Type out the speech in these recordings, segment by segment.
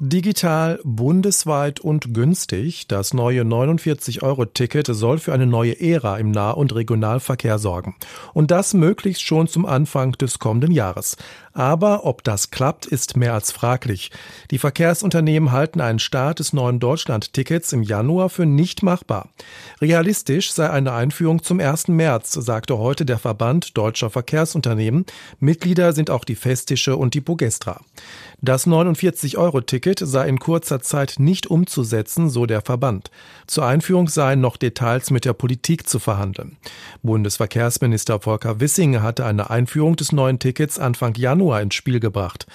Digital, bundesweit und günstig. Das neue 49-Euro-Ticket soll für eine neue Ära im Nah- und Regionalverkehr sorgen. Und das möglichst schon zum Anfang des kommenden Jahres. Aber ob das klappt, ist mehr als fraglich. Die Verkehrsunternehmen halten einen Start des neuen Deutschland-Tickets im Januar für nicht machbar. Realistisch sei eine Einführung zum 1. März, sagte heute der Verband deutscher Verkehrsunternehmen. Mitglieder sind auch die Festische und die Bogestra. Das 49-Euro-Ticket sei in kurzer Zeit nicht umzusetzen, so der Verband. Zur Einführung seien noch Details mit der Politik zu verhandeln. Bundesverkehrsminister Volker Wissing hatte eine Einführung des neuen Tickets Anfang Januar ins Spiel gebracht.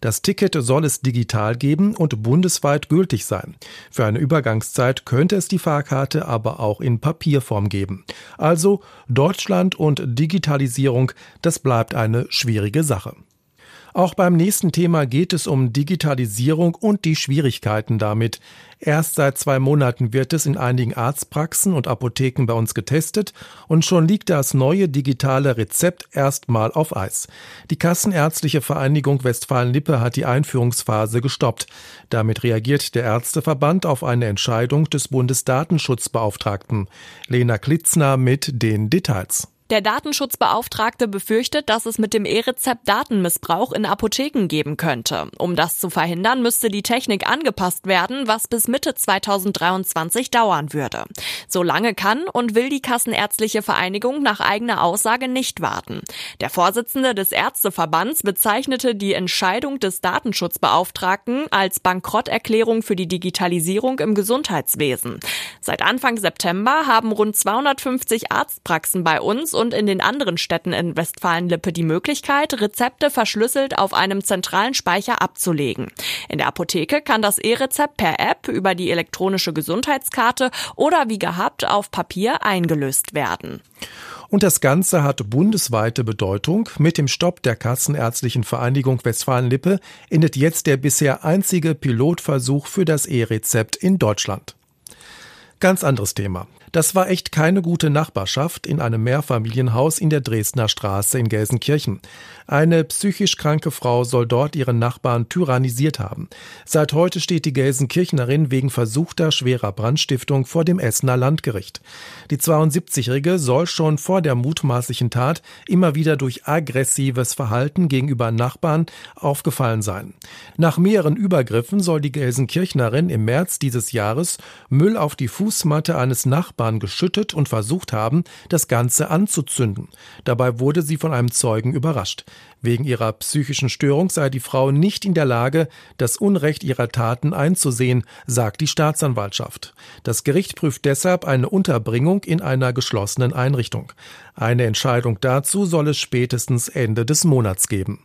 Das Ticket soll es digital geben und bundesweit gültig sein. Für eine Übergangszeit könnte es die Fahrkarte aber auch in Papierform geben. Also Deutschland und Digitalisierung, das bleibt eine schwierige Sache. Auch beim nächsten Thema geht es um Digitalisierung und die Schwierigkeiten damit. Erst seit zwei Monaten wird es in einigen Arztpraxen und Apotheken bei uns getestet und schon liegt das neue digitale Rezept erstmal auf Eis. Die Kassenärztliche Vereinigung Westfalen-Lippe hat die Einführungsphase gestoppt. Damit reagiert der Ärzteverband auf eine Entscheidung des Bundesdatenschutzbeauftragten. Lena Klitzner mit den Details. Der Datenschutzbeauftragte befürchtet, dass es mit dem E-Rezept Datenmissbrauch in Apotheken geben könnte. Um das zu verhindern, müsste die Technik angepasst werden, was bis Mitte 2023 dauern würde. So lange kann und will die Kassenärztliche Vereinigung nach eigener Aussage nicht warten. Der Vorsitzende des Ärzteverbands bezeichnete die Entscheidung des Datenschutzbeauftragten als Bankrotterklärung für die Digitalisierung im Gesundheitswesen. Seit Anfang September haben rund 250 Arztpraxen bei uns und in den anderen Städten in Westfalen-Lippe die Möglichkeit, Rezepte verschlüsselt auf einem zentralen Speicher abzulegen. In der Apotheke kann das E-Rezept per App über die elektronische Gesundheitskarte oder wie gehabt auf Papier eingelöst werden. Und das Ganze hat bundesweite Bedeutung. Mit dem Stopp der Kassenärztlichen Vereinigung Westfalen-Lippe endet jetzt der bisher einzige Pilotversuch für das E-Rezept in Deutschland. Ganz anderes Thema. Das war echt keine gute Nachbarschaft in einem Mehrfamilienhaus in der Dresdner Straße in Gelsenkirchen. Eine psychisch kranke Frau soll dort ihren Nachbarn tyrannisiert haben. Seit heute steht die Gelsenkirchnerin wegen versuchter schwerer Brandstiftung vor dem Essener Landgericht. Die 72-Jährige soll schon vor der mutmaßlichen Tat immer wieder durch aggressives Verhalten gegenüber Nachbarn aufgefallen sein. Nach mehreren Übergriffen soll die Gelsenkirchnerin im März dieses Jahres Müll auf die Fußmatte eines Nachbarn Nachbarn geschüttet und versucht haben, das Ganze anzuzünden. Dabei wurde sie von einem Zeugen überrascht. Wegen ihrer psychischen Störung sei die Frau nicht in der Lage, das Unrecht ihrer Taten einzusehen, sagt die Staatsanwaltschaft. Das Gericht prüft deshalb eine Unterbringung in einer geschlossenen Einrichtung. Eine Entscheidung dazu soll es spätestens Ende des Monats geben.